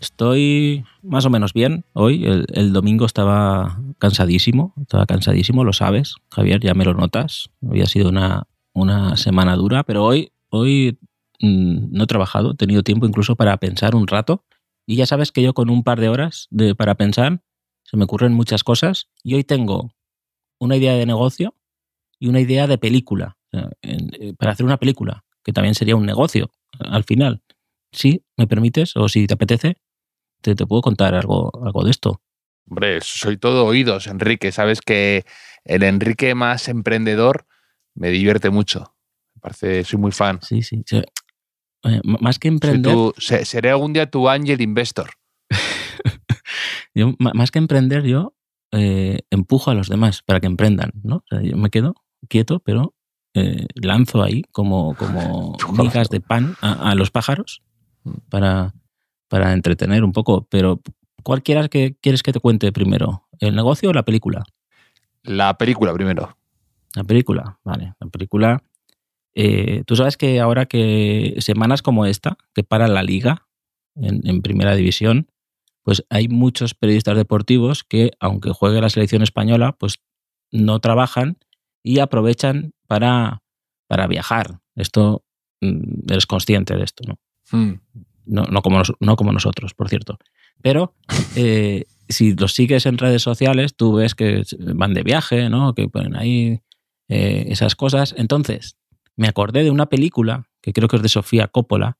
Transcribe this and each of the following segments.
Estoy más o menos bien hoy. El, domingo estaba cansadísimo, estaba cansadísimo, lo sabes, Javier, ya me lo notas. Había sido una, una semana dura, pero hoy, hoy mmm, no he trabajado, he tenido tiempo incluso para pensar un rato. Y ya sabes que yo con un par de horas de, para pensar se me ocurren muchas cosas. Y hoy tengo una idea de negocio y una idea de película, eh, para hacer una película, que también sería un negocio al final. Si me permites o si te apetece, te, te puedo contar algo, algo de esto. Hombre, soy todo oídos, Enrique. Sabes que el Enrique más emprendedor me divierte mucho. Me parece, soy muy fan. Sí, sí. sí. Eh, más que emprender. Tu, seré algún día tu ángel investor. yo, más que emprender, yo eh, empujo a los demás para que emprendan, ¿no? O sea, yo me quedo quieto, pero eh, lanzo ahí como, como migas de pan a, a los pájaros para, para entretener un poco. Pero, ¿cuál quieras que quieres que te cuente primero? ¿El negocio o la película? La película primero. La película, vale. La película. Eh, Tú sabes que ahora que semanas como esta, que para la liga en, en, primera división, pues hay muchos periodistas deportivos que, aunque juegue la selección española, pues no trabajan y aprovechan para, para viajar. Esto mm, eres consciente de esto, ¿no? Mm. No, no, como nos, no, como nosotros, por cierto. Pero eh, si los sigues en redes sociales, tú ves que van de viaje, ¿no? Que ponen ahí eh, esas cosas. Entonces, me acordé de una película, que creo que es de Sofía Coppola,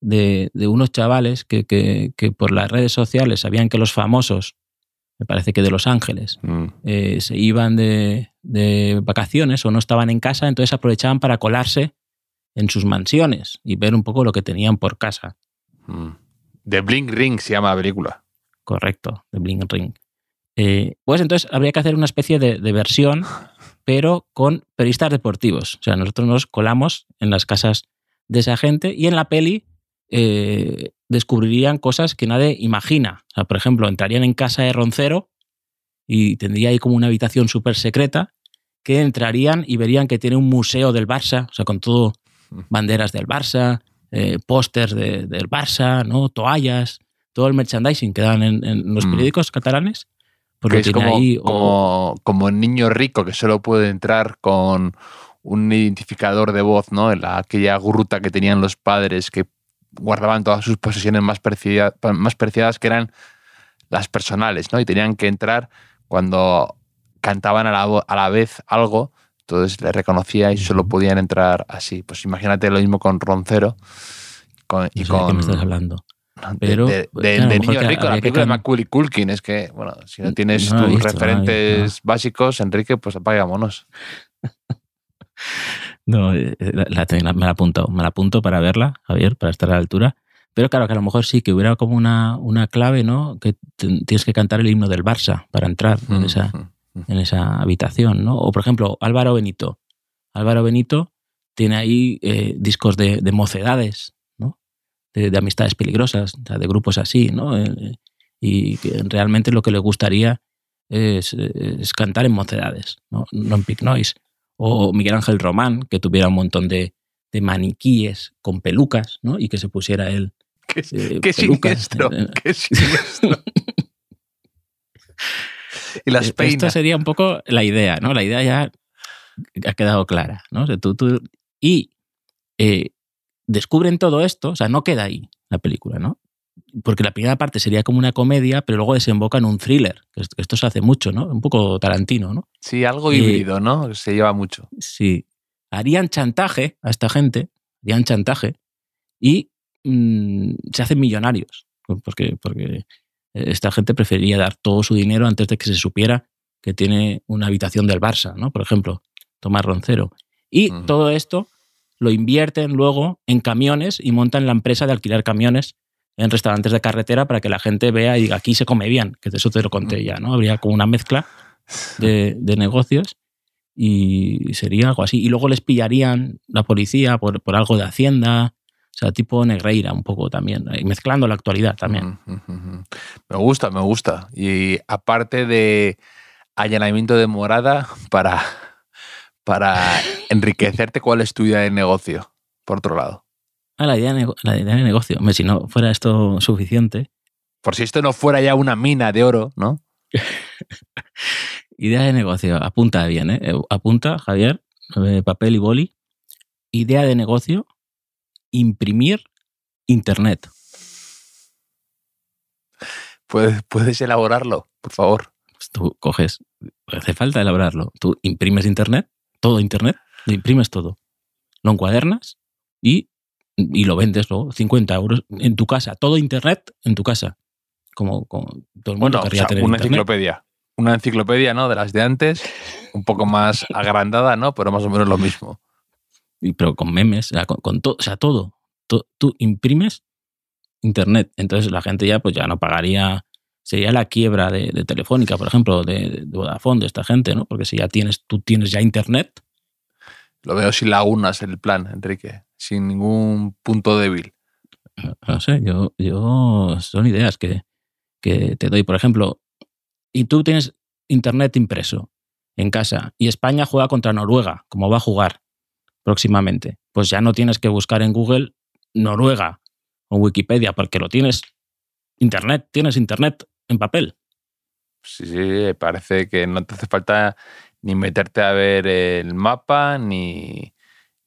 de, de unos chavales que, que, que, por las redes sociales sabían que los famosos, me parece que de Los Ángeles, mm. eh, se iban de, de vacaciones o no estaban en casa, entonces aprovechaban para colarse en sus mansiones y ver un poco lo que tenían por casa. Mm. The Bling Ring se llama la película. Correcto, The Bling Ring. Eh, pues entonces habría que hacer una especie de, de, versión, pero con periodistas deportivos. O sea, nosotros nos colamos en las casas de esa gente y en la peli eh, descubrirían cosas que nadie imagina. O sea, por ejemplo, entrarían en casa de Roncero y tendría ahí como una habitación súper secreta que entrarían y verían que tiene un museo del Barça, o sea, con todo banderas del Barça, eh, pósters de, del Barça, ¿no? toallas, todo el merchandising que dan en, en los periódicos mm. catalanes. Porque es como, ahí, como, como el niño rico que solo puede entrar con un identificador de voz, ¿no? En la, aquella gruta que tenían los padres que guardaban todas sus posesiones más, preciadas, más preciadas, que eran las personales, ¿no? Y tenían que entrar cuando cantaban a la, a la vez algo, entonces les reconocía y solo podían entrar así. Pues imagínate lo mismo con Roncero con, y no sé con... ¿De qué me estás hablando? Pero, de, de, claro, de niño rico, la película de Macaulay Culkin. Es que, bueno, si no tienes no tus visto, referentes no básicos, Enrique, pues apagámonos. no, eh, la, la, me la apunto, me la apunto para verla, Javier, para estar a la altura. Pero claro, que a lo mejor sí, que hubiera como una, una clave, ¿no? Que tienes que cantar el himno del Barça para entrar Mm, esa, en esa habitación, ¿no? O por ejemplo, Álvaro Benito. Álvaro Benito tiene ahí eh, discos de, de mocedades, de, de, amistades peligrosas, de grupos así, ¿no? Eh, y que realmente lo que le gustaría es, es, cantar en mocedades, ¿no? no en Big Noise. O Miguel Ángel Román, que tuviera un montón de, de maniquíes con pelucas, ¿no? Y que se pusiera él. ¡Qué, eh, qué siniestro! ¡Qué siniestro! y las peinas. Esto sería un poco la idea, ¿no? La idea ya ha quedado clara, ¿no? O sea, tú, tú, y eh, descubren todo esto, o sea, no queda ahí la película, ¿no? Porque la primera parte sería como una comedia, pero luego desemboca en un thriller. Que esto se hace mucho, ¿no? Un poco tarantino, ¿no? Sí, algo híbrido, eh, ¿no? Se lleva mucho. Sí. Harían chantaje a esta gente, harían chantaje, y mm, se hacen millonarios, porque, porque esta gente prefería dar todo su dinero antes de que se supiera que tiene una habitación del Barça, ¿no? Por ejemplo, Tomás Roncero. Y todo esto lo invierten luego en camiones y montan la empresa de alquilar camiones en restaurantes de carretera para que la gente vea y diga, aquí se come bien, que de eso te lo conté ya, ¿no? Habría como una mezcla de, negocios y sería algo así. Y luego les pillarían la policía por, por algo de Hacienda, sea, tipo Negreira un poco también, y mezclando la actualidad también. Me gusta, me gusta. Y aparte de allanamiento de morada para, para enriquecerte, ¿cuál es tu idea de negocio? Por otro lado. Ah, la idea de, la idea de negocio. si no fuera esto suficiente. Por si esto no fuera ya una mina de oro, ¿no? idea de negocio. Apunta bien, ¿eh? Apunta, Javier, eh, papel y boli. Idea de negocio, imprimir Internet. ¿Puedes, puedes elaborarlo, por favor? Pues tú coges, hace falta elaborarlo. Tú imprimes Internet, todo Internet, imprimes todo. Lo encuadernas y, y lo vendes luego, 50 euros en tu casa. Todo Internet en tu casa. Como, todo el mundo querría tener una enciclopedia. Una enciclopedia, ¿no? De las de antes, un poco más agrandada, ¿no? Pero más o menos lo mismo pero con memes, con, todo, o sea, todo. Tú, imprimes internet. Entonces la gente ya, pues ya no pagaría. Sería la quiebra de, Telefónica, por ejemplo, de, Vodafone, de esta gente, ¿no? Porque si ya tienes, tú tienes ya internet. Lo veo sin lagunas el plan, Enrique, sin ningún punto débil. No sé, yo, yo son ideas que, que te doy. Por ejemplo, y tú tienes internet impreso en casa y España juega contra Noruega, como va a jugar próximamente, pues ya no tienes que buscar en Google Noruega o Wikipedia, porque lo tienes Internet, tienes Internet en papel. Sí, sí, parece que no te hace falta ni meterte a ver el mapa, ni,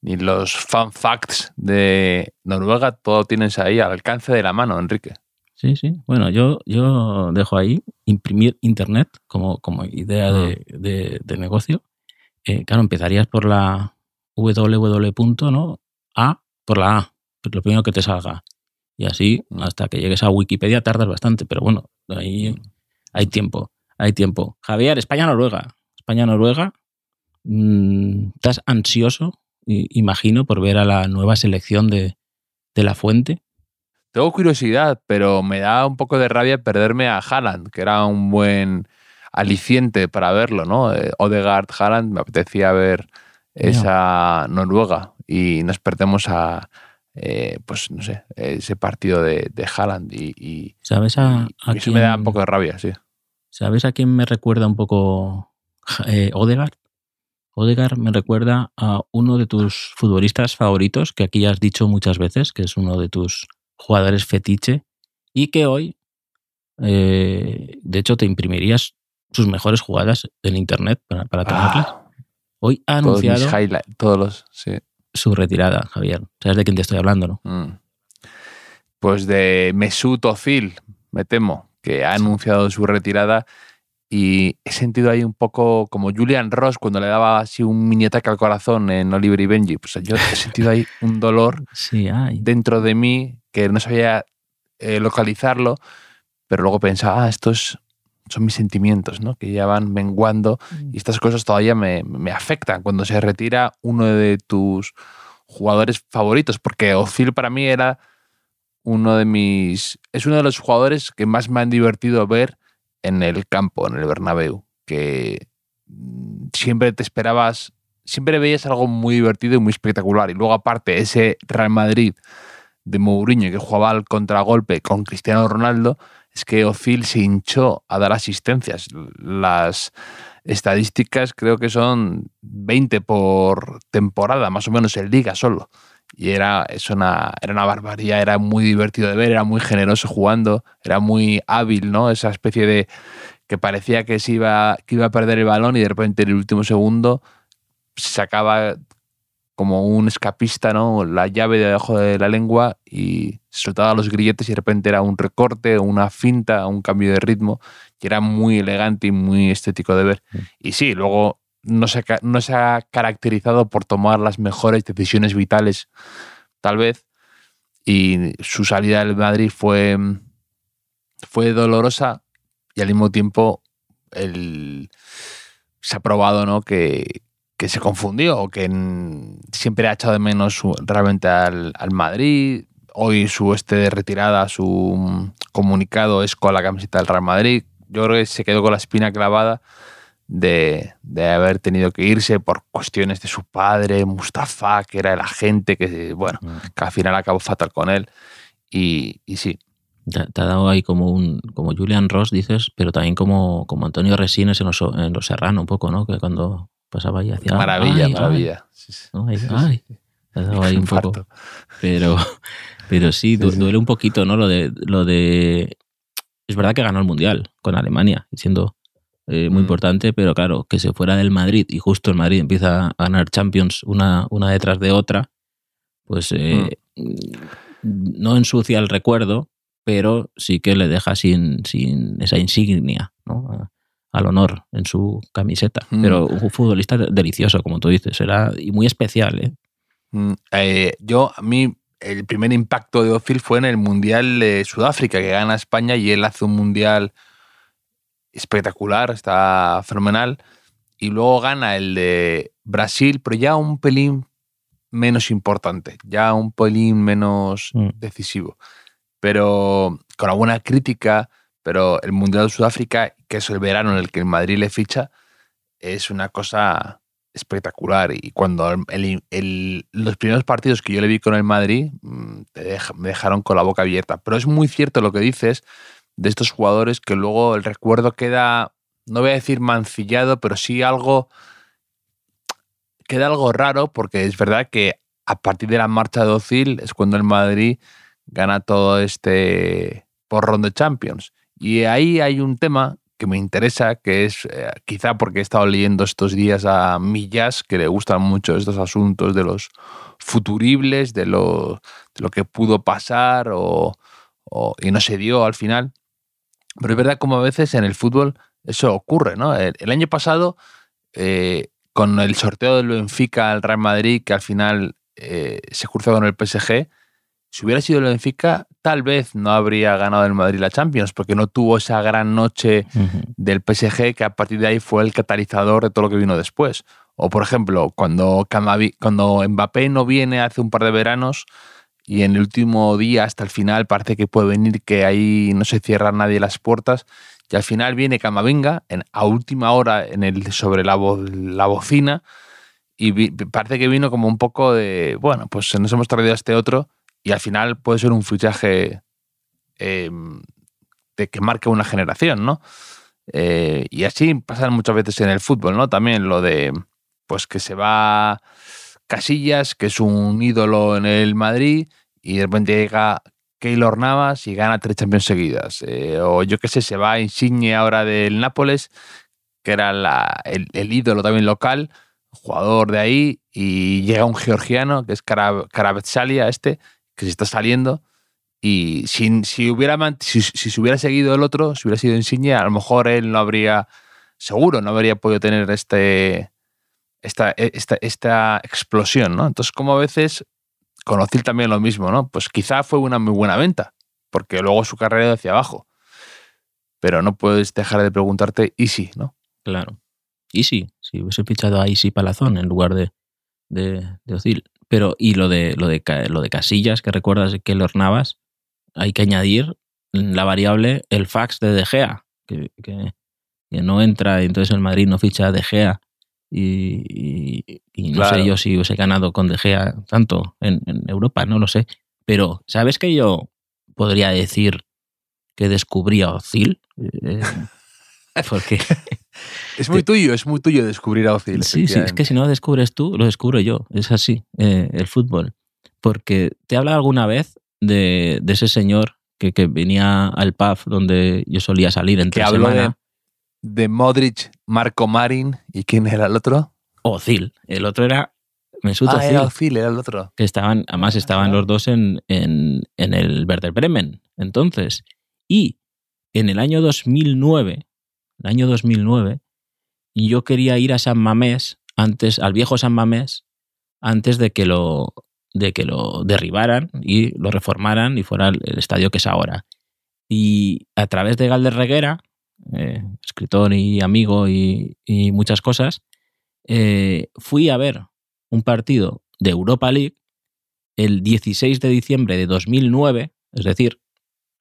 ni los fun facts de Noruega, todo tienes ahí al alcance de la mano, Enrique. Sí, sí. Bueno, yo, yo dejo ahí imprimir Internet como, como idea de, de, negocio. Eh, claro, empezarías por la, www. ¿no? A por la A, lo primero que te salga. Y así, hasta que llegues a Wikipedia tardas bastante, pero bueno, ahí hay tiempo, hay tiempo. Javier, España-Noruega. España-Noruega, mm, ¿estás ansioso, imagino, por ver a la nueva selección de, de la fuente? Tengo curiosidad, pero me da un poco de rabia perderme a Haaland, que era un buen aliciente para verlo, ¿no? Eh, Odegaard, Haaland, me apetecía ver esa Noruega y nos perdemos a, eh, pues no sé, ese partido de, de Haaland y, ¿Sabes a, eso me da un poco de rabia, sí. ¿Sabes a quién me recuerda un poco eh, Odegaard? Odegaard me recuerda a uno de tus futbolistas favoritos, que aquí ya has dicho muchas veces, que es uno de tus jugadores fetiche, y que hoy, eh, de hecho, te imprimirías sus mejores jugadas en internet para, para tenerlas. Ah. Hoy ha anunciado todos los, su retirada, Javier. ¿Sabes de quién te estoy hablando, no? Mm. Pues de Mesut Özil, me temo, que ha anunciado su retirada y he sentido ahí un poco como Julian Ross cuando le daba así un mini ataque al corazón en Oliver y Benji. Pues yo he sentido ahí un dolor dentro de mí que no sabía eh, localizarlo, pero luego pensaba, ah, esto es son mis sentimientos, ¿no? Que ya van menguando mm. y estas cosas todavía me, afectan cuando se retira uno de tus jugadores favoritos, porque Ozil para mí era uno de mis... Es uno de los jugadores que más me han divertido ver en el campo, en el Bernabéu, que mm, siempre te esperabas, siempre veías algo muy divertido y muy espectacular. Y luego aparte ese Real Madrid de Mourinho que jugaba al contragolpe con Cristiano Ronaldo, es que Ozil se hinchó a dar asistencias. Las estadísticas creo que son 20 por temporada, más o menos en liga solo. Y era, una, era una barbaridad, era muy divertido de ver, era muy generoso jugando, era muy hábil, ¿no? Esa especie de que parecía que, se iba, que iba a perder el balón y de repente en el último segundo sacaba como un escapista, ¿no? La llave debajo de la lengua y soltaba los grilletes y de repente era un recorte, una finta, un cambio de ritmo y era muy elegante y muy estético de ver. Mm. Y sí, luego no se, no se ha caracterizado por tomar las mejores decisiones vitales, tal vez, y su salida del Madrid fue, fue dolorosa y al mismo tiempo el, se ha probado ¿no? que, que se confundió o que siempre ha echado de menos realmente al, al, Madrid. Hoy su este de retirada, su comunicado es con la camiseta del Real Madrid. Yo creo que se quedó con la espina clavada de, de, haber tenido que irse por cuestiones de su padre, Mustafa, que era el agente, que bueno, mm. que al final acabó fatal con él. Y, y sí. Te, ha dado ahí como un como Julian Ross, dices, pero también como, como Antonio Resines en Los, en los Serrano, un poco, ¿no? Que cuando pasaba ahí hacia. Maravilla, maravilla. Ay, Te ha dado ahí un poco. Pero, pero sí, duele un poquito, ¿no? Lo de, lo de. Es verdad que ganó el Mundial con Alemania, siendo eh, muy mm. importante, pero claro, que se fuera del Madrid y justo el Madrid empieza a ganar Champions una, una detrás de otra, pues eh, mm. no ensucia el recuerdo, pero sí que le deja sin, sin esa insignia ¿no? Al honor en su camiseta. Mm. Pero un futbolista delicioso, como tú dices, era y muy especial. ¿eh? yo, a mí, el primer impacto de Ozil fue en el Mundial de Sudáfrica, que gana España y él hace un Mundial espectacular, está fenomenal. Y luego gana el de Brasil, pero ya un pelín menos importante, ya un pelín menos mm. decisivo. Pero con alguna crítica, pero el Mundial de Sudáfrica, que es el verano en el que el Madrid le ficha, es una cosa espectacular. Y cuando los primeros partidos que yo le vi con el Madrid mm, me dejaron con la boca abierta. Pero es muy cierto lo que dices de estos jugadores que luego el recuerdo queda, no voy a decir mancillado, pero sí algo, queda algo raro porque es verdad que a partir de la marcha de Ocil es cuando el Madrid gana todo este porrón de Champions. Y ahí hay un tema que me interesa, que es eh, quizá porque he estado leyendo estos días a Millas, que le gustan mucho estos asuntos de los futuribles, de lo, que pudo pasar o, y no se dio al final. Pero es verdad como a veces en el fútbol eso ocurre, ¿no? El, año pasado, eh, con el sorteo del Benfica al Real Madrid, que al final eh, se cruzó con el PSG, si hubiera sido el Benfica, tal vez no habría ganado el Madrid la Champions, porque no tuvo esa gran noche del PSG que a partir de ahí fue el catalizador de todo lo que vino después. O, por ejemplo, cuando, cuando Mbappé no viene hace un par de veranos, y en el último día hasta el final parece que puede venir que ahí no se cierra nadie las puertas y al final viene Camavinga en, a última hora en el, sobre la, la bocina y parece que vino como un poco de, bueno, pues nos hemos traído a este otro y al final puede ser un fichaje em, de que marque una generación, ¿no? Eh, y así pasan muchas veces en el fútbol, ¿no? También lo de, pues que se va Casillas, que es un ídolo en el Madrid, y de repente llega Keylor Navas y gana tres Champions seguidas. Eh, o yo qué sé, se va Insigne ahora del Nápoles, que era el, ídolo también local, jugador de ahí, y llega un georgiano, que es Karavetsalia, este, que se está saliendo. Y si, si, hubiera, si, si, se hubiera seguido el otro, si hubiera sido Insigne, a lo mejor él no habría, seguro, no habría podido tener este, esta, e, esta, esta explosión, ¿no? Entonces, como a veces con también lo mismo, ¿no? Pues quizá fue una muy buena venta, porque luego su carrera ido hacia abajo. Pero no puedes dejar de preguntarte, ¿y si, no? Claro. ¿Y si? Si hubiese fichado a Isi Palazón en lugar de, de, de Pero, y lo de, lo, de, lo de Casillas, que recuerdas que lo Navas, hay que añadir la variable el fax de De Gea, que, que, que no entra, y entonces el Madrid no ficha a De Gea y, no sé yo si hubiese ganado con De Gea tanto en, Europa, no lo sé. Pero, ¿sabes que yo podría decir que descubrí a Ozil? Eh, porque... es muy tuyo, es muy tuyo descubrir a Ozil. Sí, sí, es que si no lo descubres tú, lo descubro yo. Es así, eh, el fútbol. Porque te habla alguna vez de, ese señor que, que, venía al pub donde yo solía salir entre semana de Modric, Marco Marin y quién era el otro? Ozil. El otro era Mesut ah, Era Ozil, era el otro. Que estaban, además estaban los dos en, en, en el Werder Bremen. Entonces, y en el año 2009, el año 2009, yo quería ir a San Mamés antes, al viejo San Mamés, antes de que lo de que lo derribaran y lo reformaran y fuera el estadio que es ahora. Y a través de Galder Reguera, eh, escritor y amigo y, muchas cosas, eh, fui a ver un partido de Europa League el 16 de diciembre de 2009, es decir,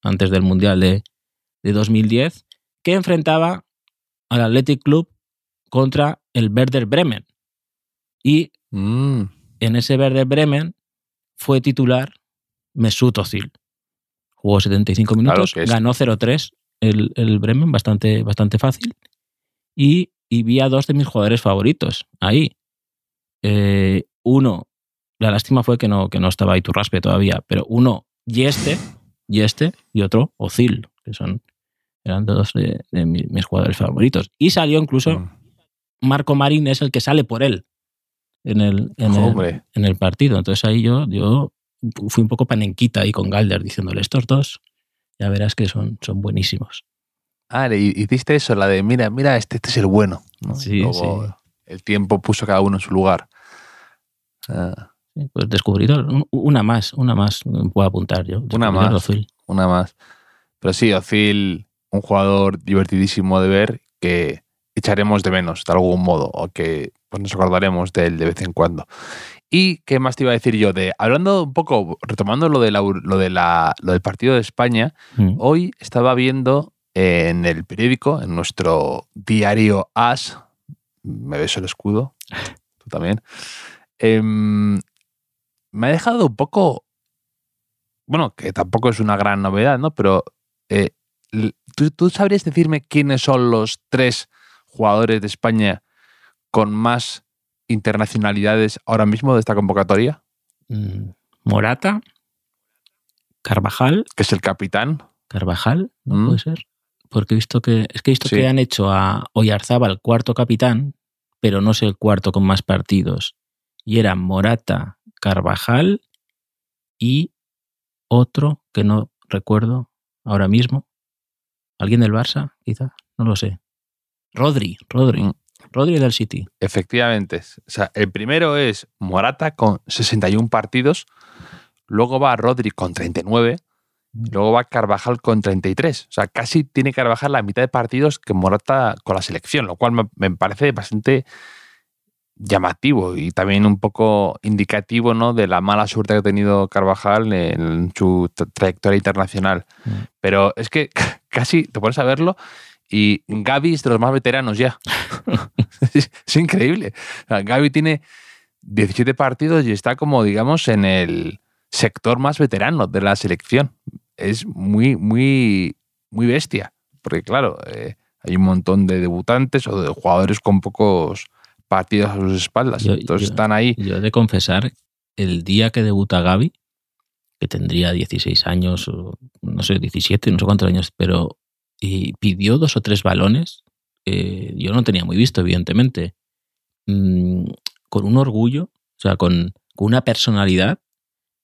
antes del Mundial de, de 2010, que enfrentaba al Athletic Club contra el Werder Bremen. Y mm. en ese Werder Bremen fue titular Mesut Özil. Jugó 75 minutos, ganó 0-3 el, el, Bremen, bastante, bastante fácil. Y, vi a dos de mis jugadores favoritos ahí. Eh, uno, la lástima fue que no, que no estaba Iturraspe todavía, pero uno, Yeste, Yeste y otro, Ozil, que son eran dos de, mis, jugadores favoritos. Y salió incluso mm. Marco Marín, es el que sale por él en el, en, el, en el, partido. Entonces ahí yo, yo fui un poco panenquita ahí con Galder diciéndole, estos dos, ya verás que son, son buenísimos. Ah, hiciste eso, la de, mira, mira, este, este es el bueno. Sí, sí. El tiempo puso cada uno en su lugar. Ah. pues descubridor, una más, una más puedo apuntar yo. Una más. Una más. Pero sí, Ozil un jugador divertidísimo de ver que echaremos de menos de algún modo o que pues, nos acordaremos de él de vez en cuando. ¿Y qué más te iba a decir yo? De, hablando un poco, retomando lo, de lo, de la, lo del partido de España, mm. hoy estaba viendo en el periódico, en nuestro diario AS, me beso el escudo, tú también, em, me ha dejado un poco, bueno, que tampoco es una gran novedad, ¿no? Pero eh, ¿tú, sabrías decirme quiénes son los tres jugadores de España con más internacionalidades ahora mismo de esta convocatoria? Mm, Morata, Carvajal. Que es el capitán. Carvajal, no mm. puede ser. Porque he visto que. Es que he visto que han hecho a el cuarto capitán, pero no sé el cuarto con más partidos. Y eran Morata, Carvajal y otro que no recuerdo ahora mismo. ¿Alguien del Barça, quizá? No lo sé. Rodri, Rodri. Mm. Rodri del City. Efectivamente. O sea, el primero es Morata con 61 partidos. Luego va Rodri con 39. Mm. luego va Carvajal con 33. O sea, casi tiene Carvajal la mitad de partidos que Morata con la selección, lo cual me, parece bastante llamativo y también un poco indicativo ¿no? de la mala suerte que ha tenido Carvajal en su trayectoria internacional. Mm. Pero es que casi te pones a verlo y Gaby es de los más veteranos ya. es, increíble. Gaby tiene 17 partidos y está como, digamos, en el sector más veterano de la selección. Es muy, muy, muy bestia. Porque, claro, eh, hay un montón de debutantes o de jugadores con pocos partidos a sus espaldas. Entonces están ahí. Yo he de confesar, el día que debuta Gaby, que tendría 16 años, o no sé, 17, no sé cuántos años, pero y pidió dos o tres balones. Eh, yo no tenía muy visto, evidentemente. Mm, con un orgullo, o sea, con, una personalidad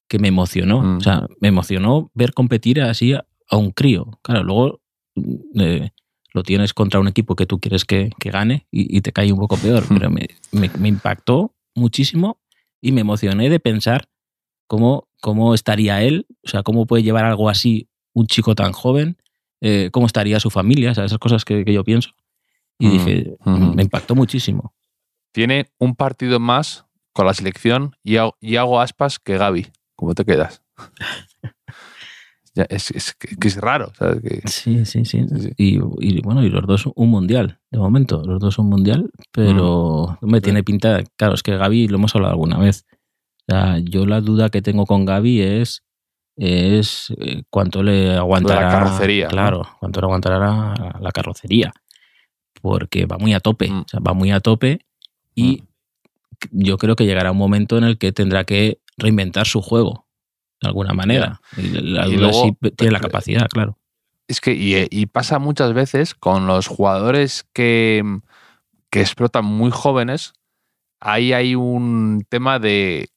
que me emocionó. Mm. O sea, me emocionó ver competir así a, un crío. Claro, luego mm, eh, lo tienes contra un equipo que tú quieres que, gane y, te cae un poco peor. Pero me, me impactó muchísimo y me emocioné de pensar cómo, cómo estaría él, o sea, cómo puede llevar algo así un chico tan joven, eh, cómo estaría su familia, esas cosas que, yo pienso. Y mm, dije, me impactó muchísimo. Tiene un partido más con la selección y hago, aspas que Gaby. ¿Cómo te quedas? es, que es raro. Sí, sí, sí. Y, bueno, y los dos un mundial, de momento. Los dos un mundial, pero mm. me tiene pinta. Claro, es que Gaby lo hemos hablado alguna vez yo la duda que tengo con Gaby es, es eh, cuánto le aguantará. La carrocería. Claro, cuánto le aguantará la carrocería. Porque va muy a tope, mm. va muy a tope y mm. yo creo que llegará un momento en el que tendrá que reinventar su juego de alguna manera. Y la duda si tiene la capacidad, claro. Es que, y, pasa muchas veces con los jugadores que, que explotan muy jóvenes, ahí hay un tema de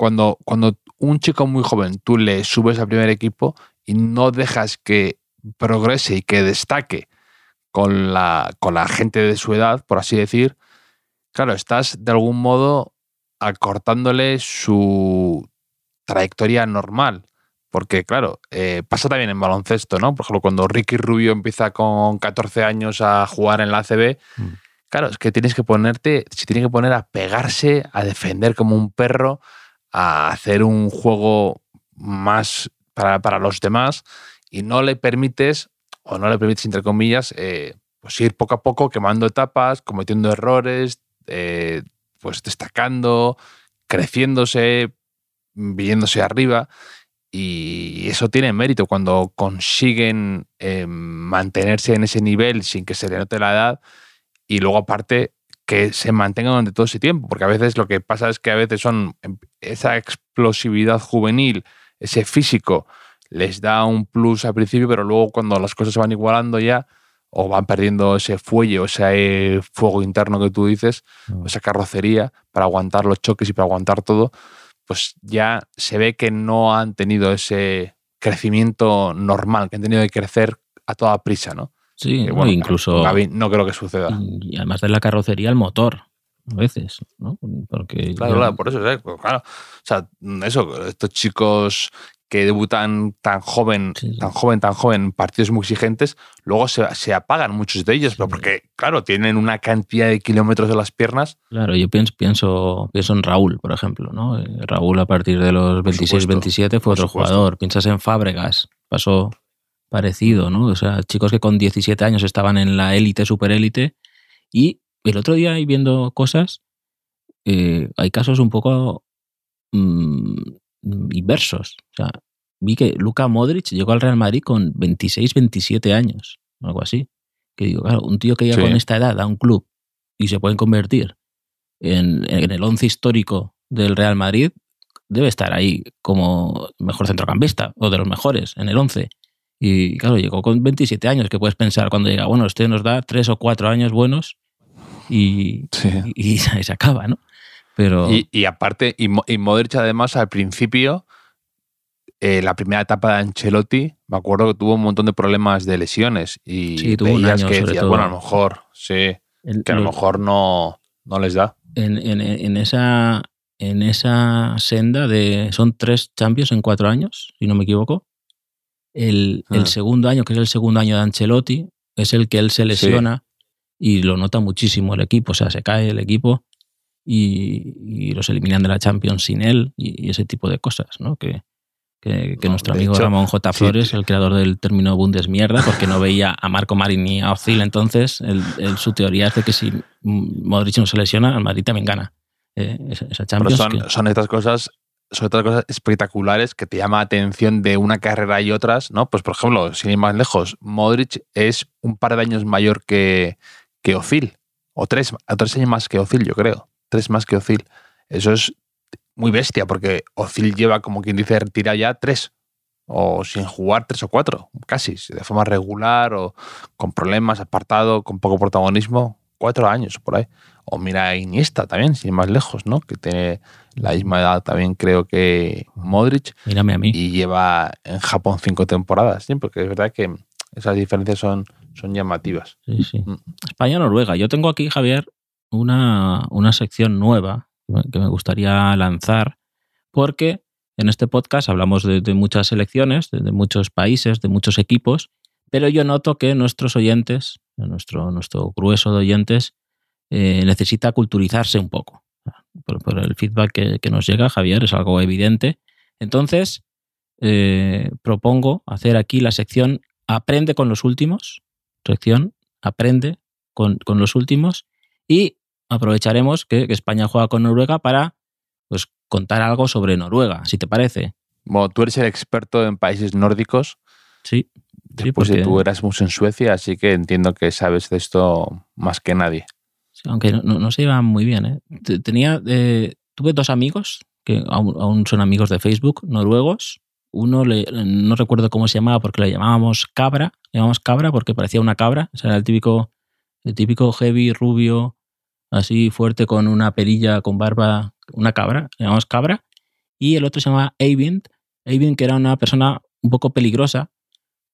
cuando, cuando un chico muy joven tú le subes al primer equipo y no dejas que progrese y que destaque con la, con la gente de su edad, por así decir, claro, estás de algún modo acortándole su trayectoria normal. Porque, claro, eh, pasa también en baloncesto, ¿no? Por ejemplo, cuando Ricky Rubio empieza con 14 años a jugar en la ACB, mm. claro, es que tienes que ponerte, se tiene que poner a pegarse, a defender como un perro, a hacer un juego más para, para los demás y no le permites, o no le permites, entre comillas, eh, pues ir poco a poco quemando etapas, cometiendo errores, eh, pues destacando, creciéndose, viéndose arriba. Y eso tiene mérito cuando consiguen eh, mantenerse en ese nivel sin que se le note la edad y luego aparte que se mantengan durante todo ese tiempo, porque a veces lo que pasa es que a veces son esa explosividad juvenil, ese físico, les da un plus al principio, pero luego cuando las cosas se van igualando ya, o van perdiendo ese fuelle o ese fuego interno que tú dices, mm. esa carrocería para aguantar los choques y para aguantar todo, pues ya se ve que no han tenido ese crecimiento normal, que han tenido que crecer a toda prisa, ¿no? Sí, incluso. no creo que suceda. Y además de la carrocería, el motor, a veces, ¿no? Porque claro, claro, por eso, ¿eh? pues claro. O sea, eso, estos chicos que debutan tan joven, tan joven, tan joven en partidos muy exigentes, luego se, apagan muchos de ellos, porque, claro, tienen una cantidad de kilómetros de las piernas. Claro, yo pienso, pienso, pienso en Raúl, por ejemplo, ¿no? Eh, Raúl a partir de los 26, 27 fue otro jugador. Piensas en Fábregas, pasó parecido, ¿no? O sea, chicos que con 17 años estaban en la élite, superélite, y el otro día, ahí viendo cosas, eh, hay casos un poco mm, inversos. O sea, vi que Luka Modric llegó al Real Madrid con 26, 27 años, algo así. Que digo, claro, un tío que ya con esta edad a un club y se pueden convertir en, el once histórico del Real Madrid, debe estar ahí como mejor centrocampista o de los mejores en el once. Y claro, llegó con 27 años, que puedes pensar cuando llega, bueno, este nos da tres o cuatro años buenos y, y, se acaba, ¿no? Pero... Y, aparte, y, Modric además al principio, eh, la primera etapa de Ancelotti, me acuerdo que tuvo un montón de problemas de lesiones y sí, tuvo un año, que decías, bueno, a lo mejor, sí, que a lo, mejor no, no les da. En, en, en, esa, en esa senda de... Son tres Champions en cuatro años, si no me equivoco. El, el, ah. segundo año, que es el segundo año de Ancelotti, es el que él se lesiona y lo nota muchísimo el equipo, o sea, se cae el equipo y, los eliminan de la Champions sin él y, ese tipo de cosas, ¿no? Que, que, nuestro amigo Ramón J. Flores, el creador del término Bundesmierda, porque no veía a Marco Marín ni a Ozil, entonces su teoría es de que si Modric no se lesiona, el Madrid también gana. Eh, esa Champions son, son estas cosas son otras cosas espectaculares que te llama la atención de una carrera y otras, ¿no? Pues por ejemplo, sin ir más lejos, Modric es un par de años mayor que, que Ozil, o tres, tres años más que Ozil, yo creo, tres más que Ozil. Eso es muy bestia, porque Ozil lleva, como quien dice, retirado ya tres, o sin jugar tres o cuatro, casi, de forma regular o con problemas, apartado, con poco protagonismo, cuatro años por ahí. O mira Iniesta también, sin ir más lejos, ¿no? Que tiene la misma edad también creo que Modric. Mírame a mí. Y lleva en Japón cinco temporadas, ¿sí? porque es verdad que esas diferencias son, son llamativas. Sí, sí. Mm. España-Noruega. Yo tengo aquí, Javier, una, una sección nueva que me gustaría lanzar porque en este podcast hablamos de, muchas selecciones, de, muchos países, de muchos equipos, pero yo noto que nuestros oyentes, nuestro, nuestro grueso de oyentes, eh, necesita culturizarse un poco por, el feedback que, nos llega, Javier, es algo evidente. Entonces, eh, propongo hacer aquí la sección Aprende con los últimos, sección Aprende con, los últimos, y aprovecharemos que, España juega con Noruega para pues, contar algo sobre Noruega, si te parece. Bueno, tú eres el experto en países nórdicos. Sí. Después de tu Erasmus en Suecia, así que entiendo que sabes de esto más que nadie aunque no, se iban muy bien. ¿eh? Tenía, eh, tuve dos amigos que aún, son amigos de Facebook, noruegos. Uno le, no recuerdo cómo se llamaba porque le llamábamos cabra, le llamábamos cabra porque parecía una cabra, o sea, era el típico, el típico heavy, rubio, así fuerte con una perilla, con barba, una cabra, le llamamos cabra. Y el otro se llamaba Eivind, Eivind que era una persona un poco peligrosa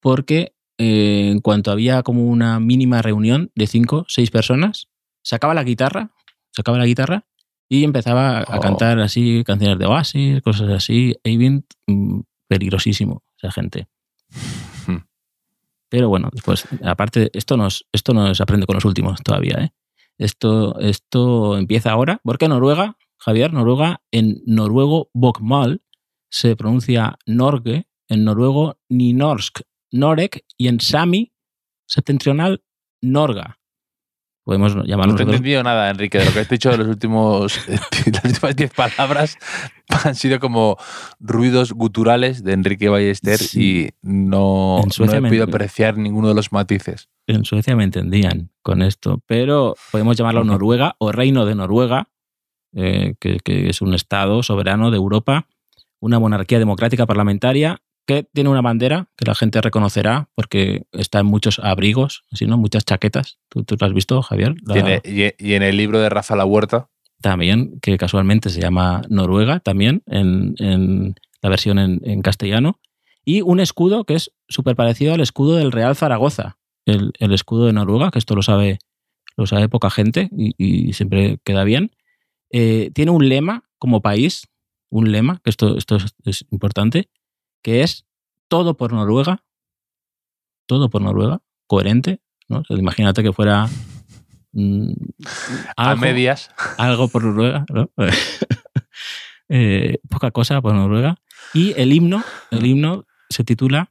porque eh, en cuanto había como una mínima reunión de cinco, seis personas, sacaba la guitarra, sacaba la guitarra Y empezaba a Oh. cantar así canciones de Oasis, cosas así. Eivind, mm, peligrosísimo, esa gente. Hmm. Pero bueno, después, aparte, esto nos, esto nos aprende con los últimos todavía, ¿eh? Esto, esto empieza ahora, porque Noruega, Javier, Noruega, en noruego Bokmal se pronuncia Norge, en noruego Ninorsk, Norek, y en sami septentrional Norga. Podemos llamarlo No te he entendido nada, Enrique, de lo que has dicho de los últimos, las últimas 10 palabras han sido como ruidos guturales de Enrique Ballester Sí. y no, no he podido apreciar ninguno de los matices. en Suecia me entendían con esto, pero podemos llamarlo. Noruega o Reino de Noruega, eh, que, que es un estado soberano de Europa, una monarquía democrática parlamentaria que tiene una bandera que la gente reconocerá porque está en muchos abrigos, así, ¿no? muchas chaquetas. ¿Tú, tú lo has visto, Javier? La- Tiene- y, y en el libro de Rafa La Huerta, también, que casualmente se llama Noruega, también en, en la versión en, en castellano. Y un escudo que es súper parecido al escudo del Real Zaragoza, el, el escudo de Noruega, que esto lo sabe, lo sabe poca gente y, y siempre queda bien. Eh, tiene un lema como país, un lema, que esto, esto es, es importante, que es todo por Noruega, todo por Noruega, coherente. ¿no? Imagínate que fuera... mm, a algo- medias, algo por Noruega, ¿no? Eh, poca cosa por Noruega. Y el himno, el himno se titula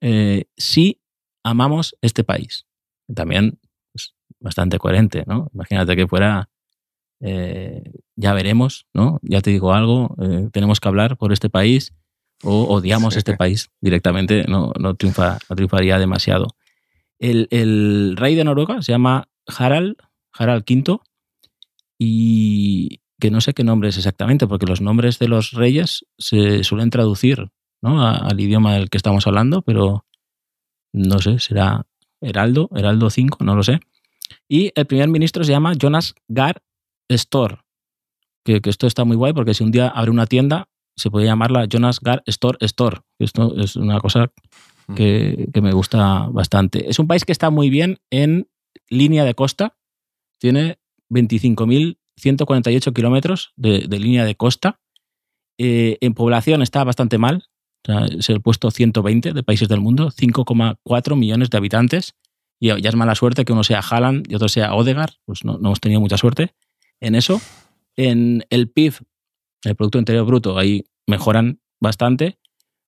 eh, Sí amamos este país. También es bastante coherente, ¿no? Imagínate que fuera eh, ya veremos, ¿no? Ya te digo algo, tenemos que hablar por este país o odiamos Sí. este país directamente, no, no, triunfa, no triunfaría demasiado. El, el rey de Noruega se llama Harald, Harald V, y que no sé qué nombre es exactamente, porque los nombres de los reyes se suelen traducir ¿no? A- al idioma del que estamos hablando, pero no sé, será Heraldo, Heraldo V, no lo sé. Y el primer ministro se llama Jonas Gahr Store, que, que esto está muy guay porque si un día abre una tienda, se puede llamarla Jonas Gahr Store Store. Esto es una cosa que, que me gusta bastante. Es un país que está muy bien en línea de costa. Tiene 25.148 kilómetros de, de línea de costa. Eh, en población está bastante mal. O sea, es el puesto 120 de países del mundo, 5,4 millones de habitantes. Y ya es mala suerte que uno sea Haaland y otro sea Odegaard. Pues no, no hemos tenido mucha suerte en eso. En el PIB, el Producto Interior Bruto, ahí mejoran bastante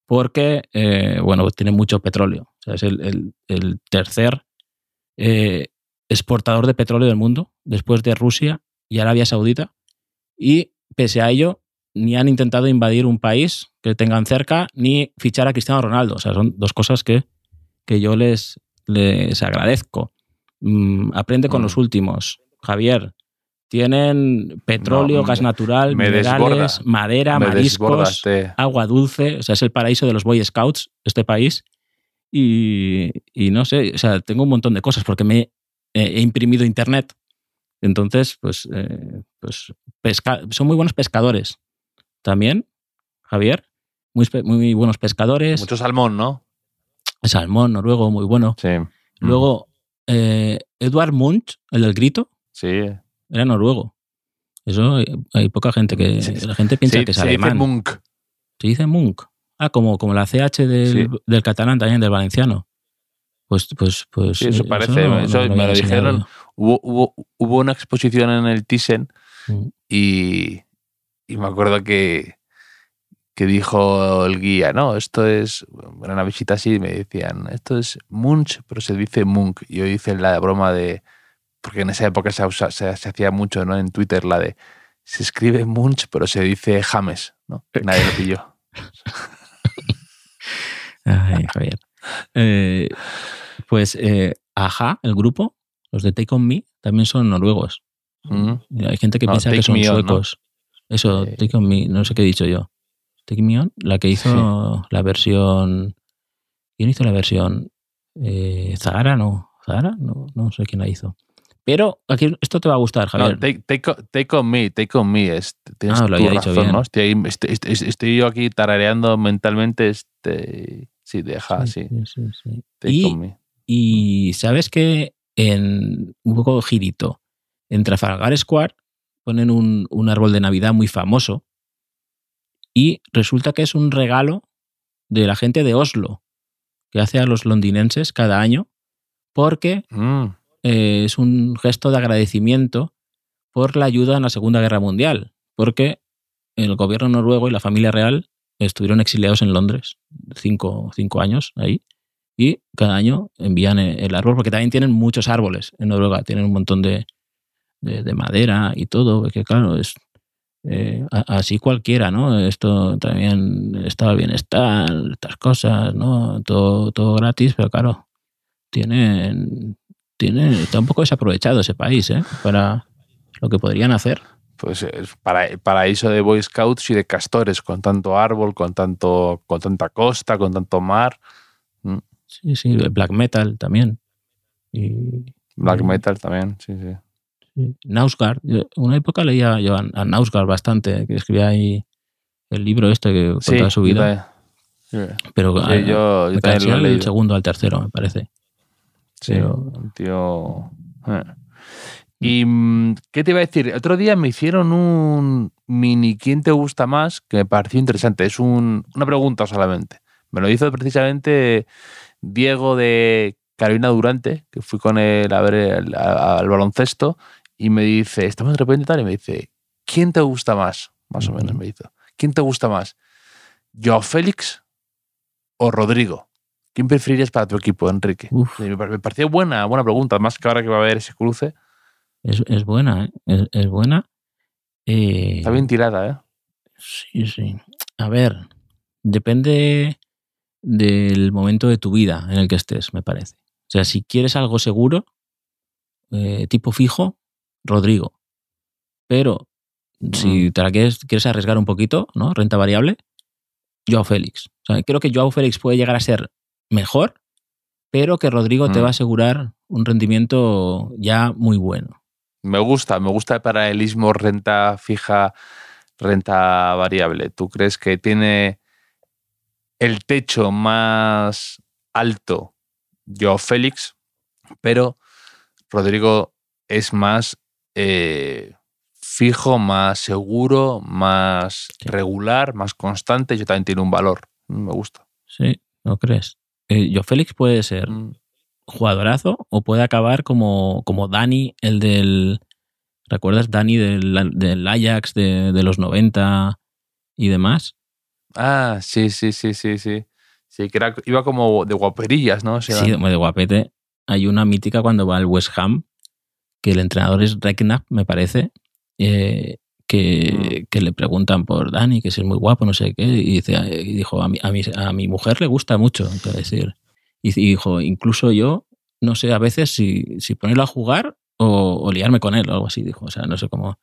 porque, eh, bueno, tiene mucho petróleo. O sea, es el, el- el tercer eh, exportador de petróleo del mundo, después de Rusia y Arabia Saudita. Y pese a ello, ni han intentado invadir un país que tengan cerca, ni fichar a Cristiano Ronaldo. O sea, son dos cosas que, que yo les, les agradezco. Mm, aprende con Mm. los últimos. Javier, tienen petróleo, No, gas natural, minerales, desborda. madera, me mariscos, desbordaste. agua dulce, o sea, es el paraíso de los Boy Scouts, este país. Y, y no sé, o sea, tengo un montón de cosas porque me he imprimido internet. Entonces, pues, eh, pues pesca- son muy buenos pescadores. También, Javier, muy, muy buenos pescadores. Mucho salmón, ¿no? Salmón noruego, muy bueno. Sí. Luego, eh, Edward Munch, el del grito, Sí. Era noruego. Eso hay, hay poca gente que. Sí, la gente piensa Sí, que es se dice alemán. Munk. Se dice Munk. Ah, como, como la CH del, Sí. del catalán también, del valenciano. Pues, pues, pues. Sí, eso eh, parece, no- eso no me lo dijeron. Hubo, hubo, hubo una exposición en el Thyssen. Mm. y, y me acuerdo que, que dijo el guía, no, esto es, era una visita así, y me decían, esto es Munch, pero se dice Munk. Y yo hice la broma de, porque en esa época se, usa- se, se hacía mucho ¿no? en Twitter la de, se escribe Munch, pero se dice James, ¿no? Nadie lo pilló. Ay, Javier. Eh, pues, eh, Aja, el grupo, los de Take On Me, también son noruegos. Mm. Hay gente que No, piensa que son On, ¿no? suecos. Eso, Eh. Take On Me, no sé qué he dicho yo. Take Me On, la que hizo la versión. ¿Quién hizo la versión? Eh, ¿Zahara? No. ¿Zahara? No, no sé quién la hizo. Pero aquí esto te va a gustar, Javier. No, take, take, on- take on me, take on me. es- tienes Ah, lo dicho razón, bien. ¿no? Estoy, ahí- estoy, estoy- estoy yo aquí tarareando mentalmente este. Sí, deja, sí. sí, sí, sí. Take Y- on me. Y sabes que en un poco girito, en Trafalgar Square, ponen un, un árbol de Navidad muy famoso y resulta que es un regalo de la gente de Oslo que hace a los londinenses cada año porque Mm. Eh, es un gesto de agradecimiento por la ayuda en la Segunda Guerra Mundial, porque el gobierno noruego y la familia real estuvieron exiliados en Londres cinco, cinco años ahí y cada año envían e- el árbol, porque también tienen muchos árboles en Noruega, tienen un montón de, de- de madera y todo, que claro, es eh, así cualquiera, ¿no? Esto también estado de bienestar, estas cosas, ¿no? Todo, todo gratis, pero claro, tienen, tiene, está un poco desaprovechado ese país, ¿eh? Para lo que podrían hacer. Pues es para, paraíso de Boy Scouts y de castores, con tanto árbol, con tanto, con tanta costa, con tanto mar. Sí, sí, el black metal también. Y, Black Mm. metal también, sí, sí. sí. Nausgard. Una época leía yo a, a Nausgard bastante, que escribía ahí el libro este que Sí, su vida. Pero sí, yo, yo me lo he leído. segundo al tercero, me parece. Sí, un tío. eh. ¿Y mm, qué te iba a decir? Otro día me hicieron un mini ¿Quién te gusta más? que me pareció interesante. Es un- una pregunta solamente. Me lo hizo precisamente Diego de Carolina Durante, que fui con él a ver el- a- al baloncesto, y me dice, estamos de repente tal, y me dice, ¿quién te gusta más? Más o menos me hizo. ¿Quién te gusta más? ¿Joao Félix o Rodrigo? ¿Quién preferirías para tu equipo, Enrique? Uf, Me pare- me pareció buena, buena pregunta, más que ahora que va a haber ese cruce. es, es buena, ¿eh? Es, es buena. Eh, Está bien tirada, ¿eh? Sí, sí. A ver, depende del momento de tu vida en el que estés, me parece. O sea, si quieres algo seguro, eh, tipo fijo, Rodrigo. Pero si te la quieres, quieres arriesgar un poquito, ¿no? Renta variable, Joao Félix. O sea, creo que Joao Félix puede llegar a ser mejor, pero que Rodrigo te Mm. va a asegurar un rendimiento ya muy bueno. Me gusta, me gusta el paralelismo renta fija, renta variable. ¿Tú crees que tiene el techo más alto Joao Félix, pero Rodrigo es más eh, fijo, más seguro, más Sí. regular, más constante? Yo también tiene un valor. Me gusta. ¿Sí? ¿No crees? Eh, Joao Félix puede ser Mm. jugadorazo o puede acabar como, como Dani, el del. ¿Recuerdas Dani del, del Ajax de, de los 90 y demás? Ah, sí, sí, sí, sí, sí. Sí, que era, iba como de guaperillas, ¿no? Ese Sí, Dan. de guapete. Hay una mítica cuando va al West Ham, que el entrenador es Reknap, me parece, eh, que, que le preguntan por Dani, que si es muy guapo, no sé qué, y, dice, y dijo, a mi, a, mi, a mi mujer le gusta mucho, quiero decir. Y, y dijo, incluso yo, no sé a veces si, si ponerlo a jugar o, o liarme con él o algo así, dijo. O sea, no sé cómo.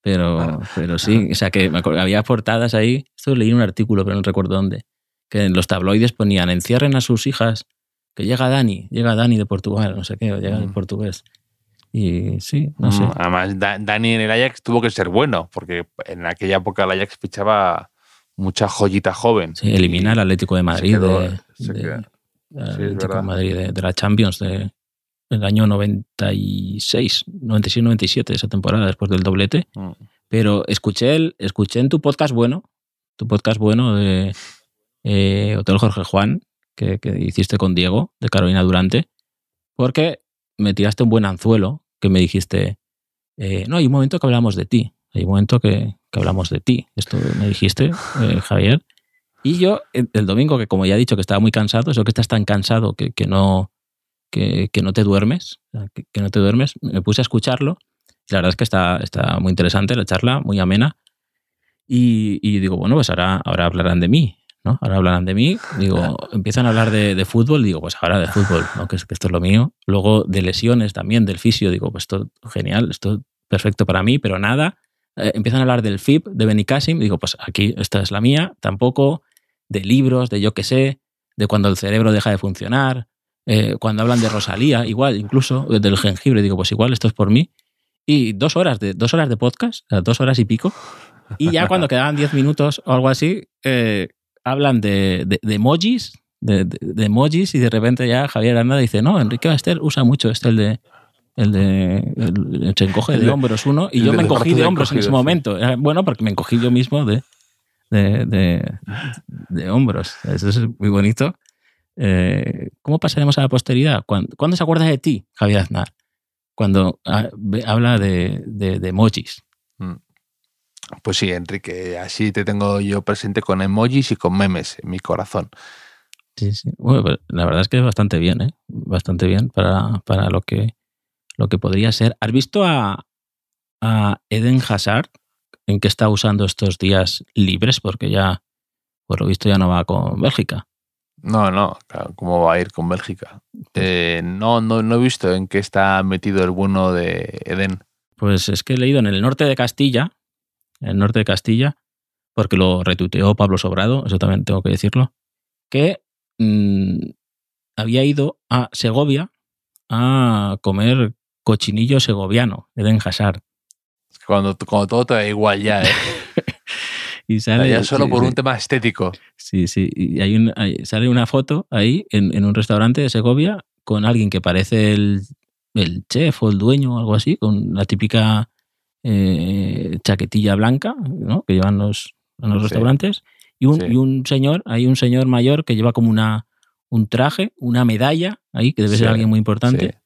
Pero, pero sí, o sea, que me acuerdo, había portadas ahí. Esto leí en un artículo, pero no recuerdo dónde. Que en los tabloides ponían: encierren a sus hijas, que llega Dani, llega Dani de Portugal, no sé qué, o llega Mm. portugués. Y sí, no sé. Mm, Además, Da- Dani en el Ajax tuvo que ser bueno, porque en aquella época el Ajax fichaba mucha joyita joven. Sí, elimina al Atlético de Madrid, quedó- de, de- es Atlético de. Madrid de, de la Champions de, del año 96, 96-97, esa temporada, después del doblete. Mm. Pero escuché, el, escuché en tu podcast bueno, tu podcast bueno de eh, Hotel Jorge Juan, que, que hiciste con Diego, de Carolina Durante, porque me tiraste un buen anzuelo, que me dijiste, eh, no, hay un momento que hablamos de ti, hay un momento que, que hablamos de ti. Esto me dijiste, eh, Javier. Y yo, el domingo, que como ya he dicho que estaba muy cansado, eso que estás tan cansado que, que no, que, que no te duermes, que, no te duermes, me puse a escucharlo. La verdad es que está, está muy interesante la charla, muy amena. Y, y digo, bueno, pues ahora, ahora hablarán de mí, ¿no? Ahora hablarán de mí. Digo, empiezan a hablar de, de fútbol, digo, pues ahora de fútbol, ¿no? Que, es- que esto es lo mío. Luego de lesiones también, del fisio, digo, pues esto genial, esto perfecto para mí, pero nada. Eh, empiezan a hablar del FIP, de Benicassim, digo, pues aquí esta es la mía, tampoco. De libros, de yo qué sé, de cuando el cerebro deja de funcionar, eh, cuando hablan de Rosalía, igual, incluso del jengibre, digo, pues igual, esto es por mí. Y dos horas de, dos horas de podcast, dos horas y pico. Y ya cuando quedaban diez minutos o algo así, eh, hablan de, de- de emojis, de, de- de emojis, y de repente ya Javier Arnada dice, no, Enrique Baster usa mucho este, el de, el de el, se encoge de, hombros uno, y yo me encogí de hombros en ese momento. Bueno, porque me encogí yo mismo de, de, hombros. Eso es muy bonito. Eh, ¿Cómo pasaremos a la posteridad? ¿Cuándo, se acuerda de ti, Javier Aznar? Cuando ah, habla de, de, emojis. Mm. Pues sí, Enrique, así te tengo yo presente con emojis y con memes en mi corazón. Sí, sí. Bueno, pues la verdad es que es bastante bien, ¿eh? Bastante bien para, para lo, que, lo que podría ser. ¿Has visto a, a Eden Hazard en qué está usando estos días libres? Porque ya, por lo visto, ya no va con Bélgica. No, no, ¿cómo va a ir con Bélgica? Eh, no, no, no he visto en qué está metido el bueno de Eden. Pues es que he leído en el norte de Castilla, en el norte de Castilla, porque lo retuiteó Pablo Sobrado, eso también tengo que decirlo, que Mm, había ido a Segovia a comer cochinillo segoviano, Eden Hazard. Cuando, cuando todo te da igual ya, ¿eh? y sale, ya solo por un tema estético. Sí, sí. Y hay, sale una foto ahí en, un restaurante de Segovia con alguien que parece el, chef o el dueño o algo así, con la típica eh, chaquetilla blanca ¿no? que llevan los, en los restaurantes y un, señor, hay un señor mayor que lleva como una, un traje, una medalla ahí, que debe ser alguien muy importante.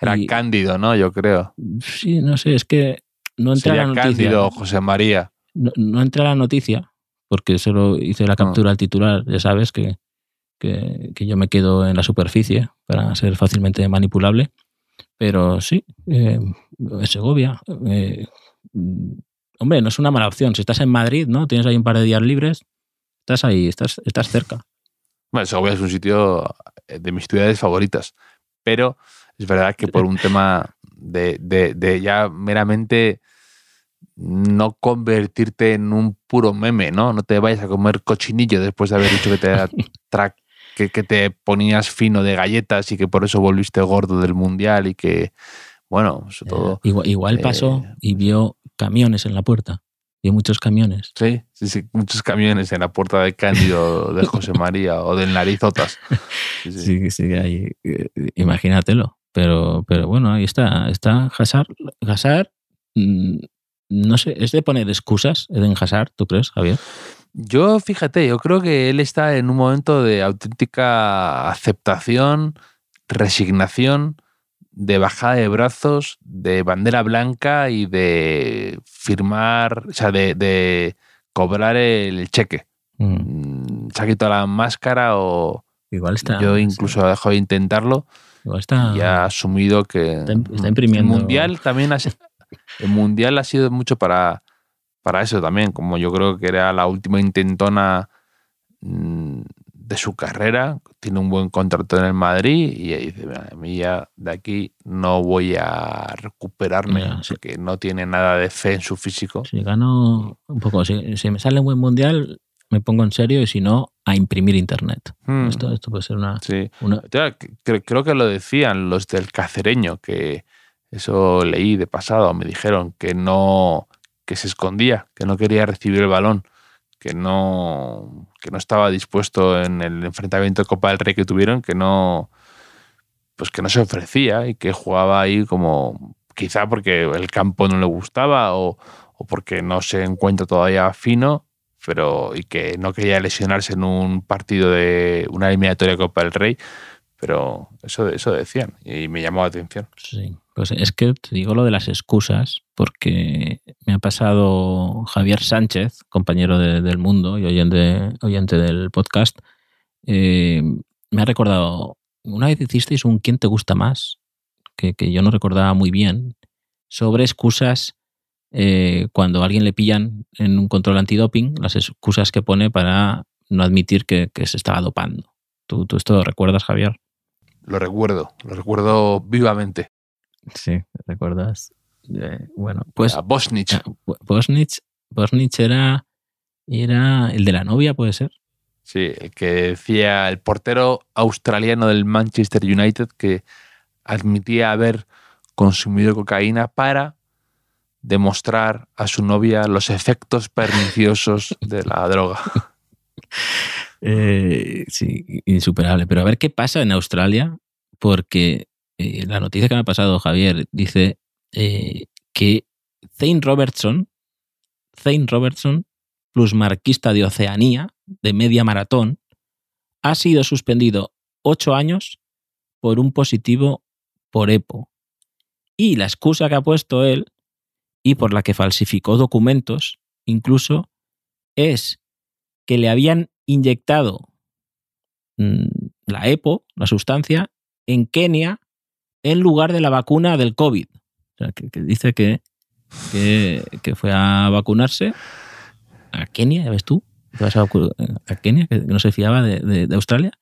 Era Cándido, ¿no? Yo creo. Sí, no sé, es que no entra la noticia. Cándido, José María. No, entra la noticia, porque solo hice la ah. captura al titular, ya sabes que, que, yo me quedo en la superficie para ser fácilmente manipulable. Pero sí, eh, Segovia. Eh, hombre, no es una mala opción. Si estás en Madrid, ¿no? Tienes ahí un par de días libres, Estás ahí, estás, estás cerca. Bueno, Segovia es un sitio eh, de mis ciudades favoritas, pero es verdad que por un tema de, de, ya meramente no convertirte en un puro meme, ¿no? No te vayas a comer cochinillo después de haber dicho que te, que, que, te ponías fino de galletas y que por eso volviste gordo del mundial y que, bueno, sobre todo... Eh, igual, igual pasó eh, y vio camiones en la puerta y muchos camiones. Sí, sí, sí, muchos camiones en la puerta de Cándido, de José María o del Narizotas. Sí, sí, sí, ahí, eh, imagínatelo. Pero, pero bueno, ahí está, está Hazard. Hazard, mm, no sé, ¿es de poner excusas Eden Hazard, tú crees, Javier? Yo, fíjate, yo creo que él está en un momento de auténtica aceptación, resignación de bajada de brazos, de bandera blanca y de firmar, o sea, de, cobrar el cheque. Mm. Se ha quitado la máscara o... Igual está... Yo incluso he dejado de intentarlo. Igual está... Y ha asumido que... Está, imprimiendo... El mundial también ha, el mundial ha sido mucho para, para eso también, como yo creo que era la última intentona mm, de su carrera, tiene un buen contrato en el Madrid y dice, a mí ya de aquí no voy a recuperarme porque no tiene nada de fe en su físico. Si gano un poco, si, me sale un buen mundial, me pongo en serio y si no, a imprimir internet. Hmm. Esto, esto puede ser una... Sí. Creo, que lo decían los del cacereño, que eso leí de pasado, me dijeron que no, que se escondía, que no quería recibir el balón que no, que no estaba dispuesto en el enfrentamiento de Copa del Rey que tuvieron, que no, pues que no se ofrecía y que jugaba ahí como quizá porque el campo no le gustaba o, o porque no se encuentra todavía fino, pero y que no quería lesionarse en un partido de una eliminatoria de Copa del Rey, pero eso, eso decían y me llamó la atención. Sí. Pues es que te digo lo de las excusas, porque me ha pasado Javier Sánchez, compañero del mundo y oyente, oyente del podcast, eh, me ha recordado, una vez hicisteis un ¿Quién te gusta más? Que, yo no recordaba muy bien, sobre excusas eh, cuando a alguien le pillan en un control antidoping, las excusas que pone para no admitir que, se estaba dopando. ¿Tú, ¿Tú esto recuerdas, Javier? Lo recuerdo, lo recuerdo vivamente. Sí, ¿recuerdas? Eh, bueno, pues. Bosnich. Ah, Bosnich, Bosnich era, era el de la novia, ¿puede ser? Sí, el que decía el portero australiano del Manchester United que admitía haber consumido cocaína para demostrar a su novia los efectos perniciosos de la droga. Eh, sí, insuperable. Pero a ver qué pasa en Australia, porque eh, la noticia que me ha pasado Javier dice eh, que Zane Robertson, Zane Robertson, plusmarquista de Oceanía, de media maratón, ha sido suspendido ocho años por un positivo por EPO. Y la excusa que ha puesto él, y por la que falsificó documentos, incluso, es que le habían inyectado mm, la EPO, la sustancia, en Kenia en lugar de la vacuna del COVID. O sea, que, dice que, que, fue a vacunarse a Kenia, ya ves tú, a, Kenia, que no se fiaba de, Australia,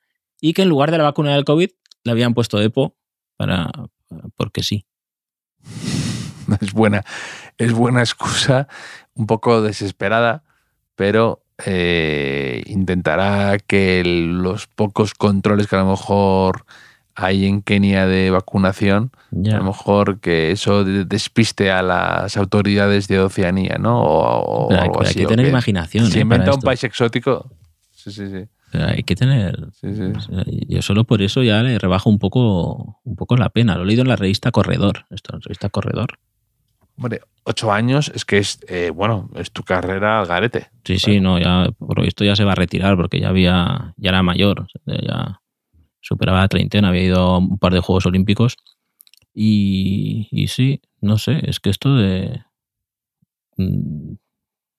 y que en lugar de la vacuna del COVID le habían puesto EPO para, porque sí. Es buena, es buena excusa, un poco desesperada, pero eh, intentará que los pocos controles que a lo mejor hay en Kenia de vacunación, a lo mejor que eso despiste a las autoridades de Oceanía, ¿no? O, hay, que tener imaginación. Si ¿eh? inventa un país exótico. Sí, sí, sí. hay que tener. Yo solo por eso ya le rebajo un poco, un poco la pena. Lo he leído en la revista Corredor. Esto, la revista Corredor. Hombre, ocho años es que es, eh, bueno, es tu carrera al garete. Sí, sí, no, ya por esto ya se va a retirar porque ya había, ya era mayor, ya superaba la treintena, había ido a un par de Juegos Olímpicos y, y sí, no sé, es que esto de, mm,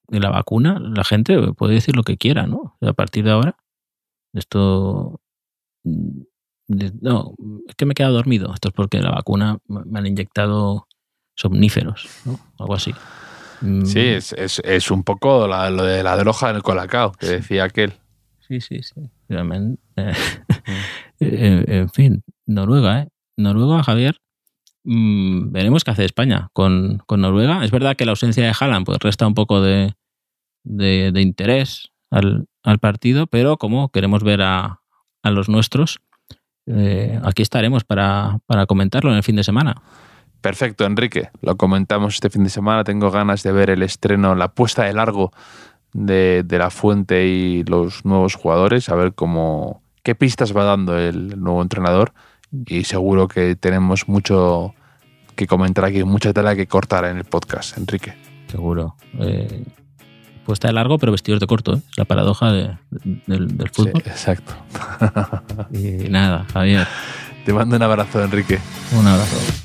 de la vacuna, la gente puede decir lo que quiera, ¿no? A partir de ahora, esto... Mm, no, es que me he quedado dormido. Esto es porque la vacuna me han inyectado somníferos, ¿no? Algo así. Mm. Sí, es, es, es un poco lo de la droga en el colacao, que decía aquel. Sí, sí, sí. Realmente, eh, en fin, Noruega, ¿eh? Noruega, Javier. Mm, veremos qué hace España con, Noruega. Es verdad que la ausencia de Haaland pues, resta un poco de, de, interés al, partido, pero como queremos ver a, a los nuestros, eh, aquí estaremos para, para comentarlo en el fin de semana. Perfecto, Enrique. Lo comentamos este fin de semana. Tengo ganas de ver el estreno, la puesta de largo de, de la fuente y los nuevos jugadores, a ver cómo, qué pistas va dando el nuevo entrenador y seguro que tenemos mucho que comentar aquí, mucha tela que cortar en el podcast, Enrique. Seguro. Eh, puesta de largo, pero vestidos de corto, ¿eh? es la paradoja del, fútbol. Sí, exacto. y nada, Javier. Te mando un abrazo, Enrique. Un abrazo.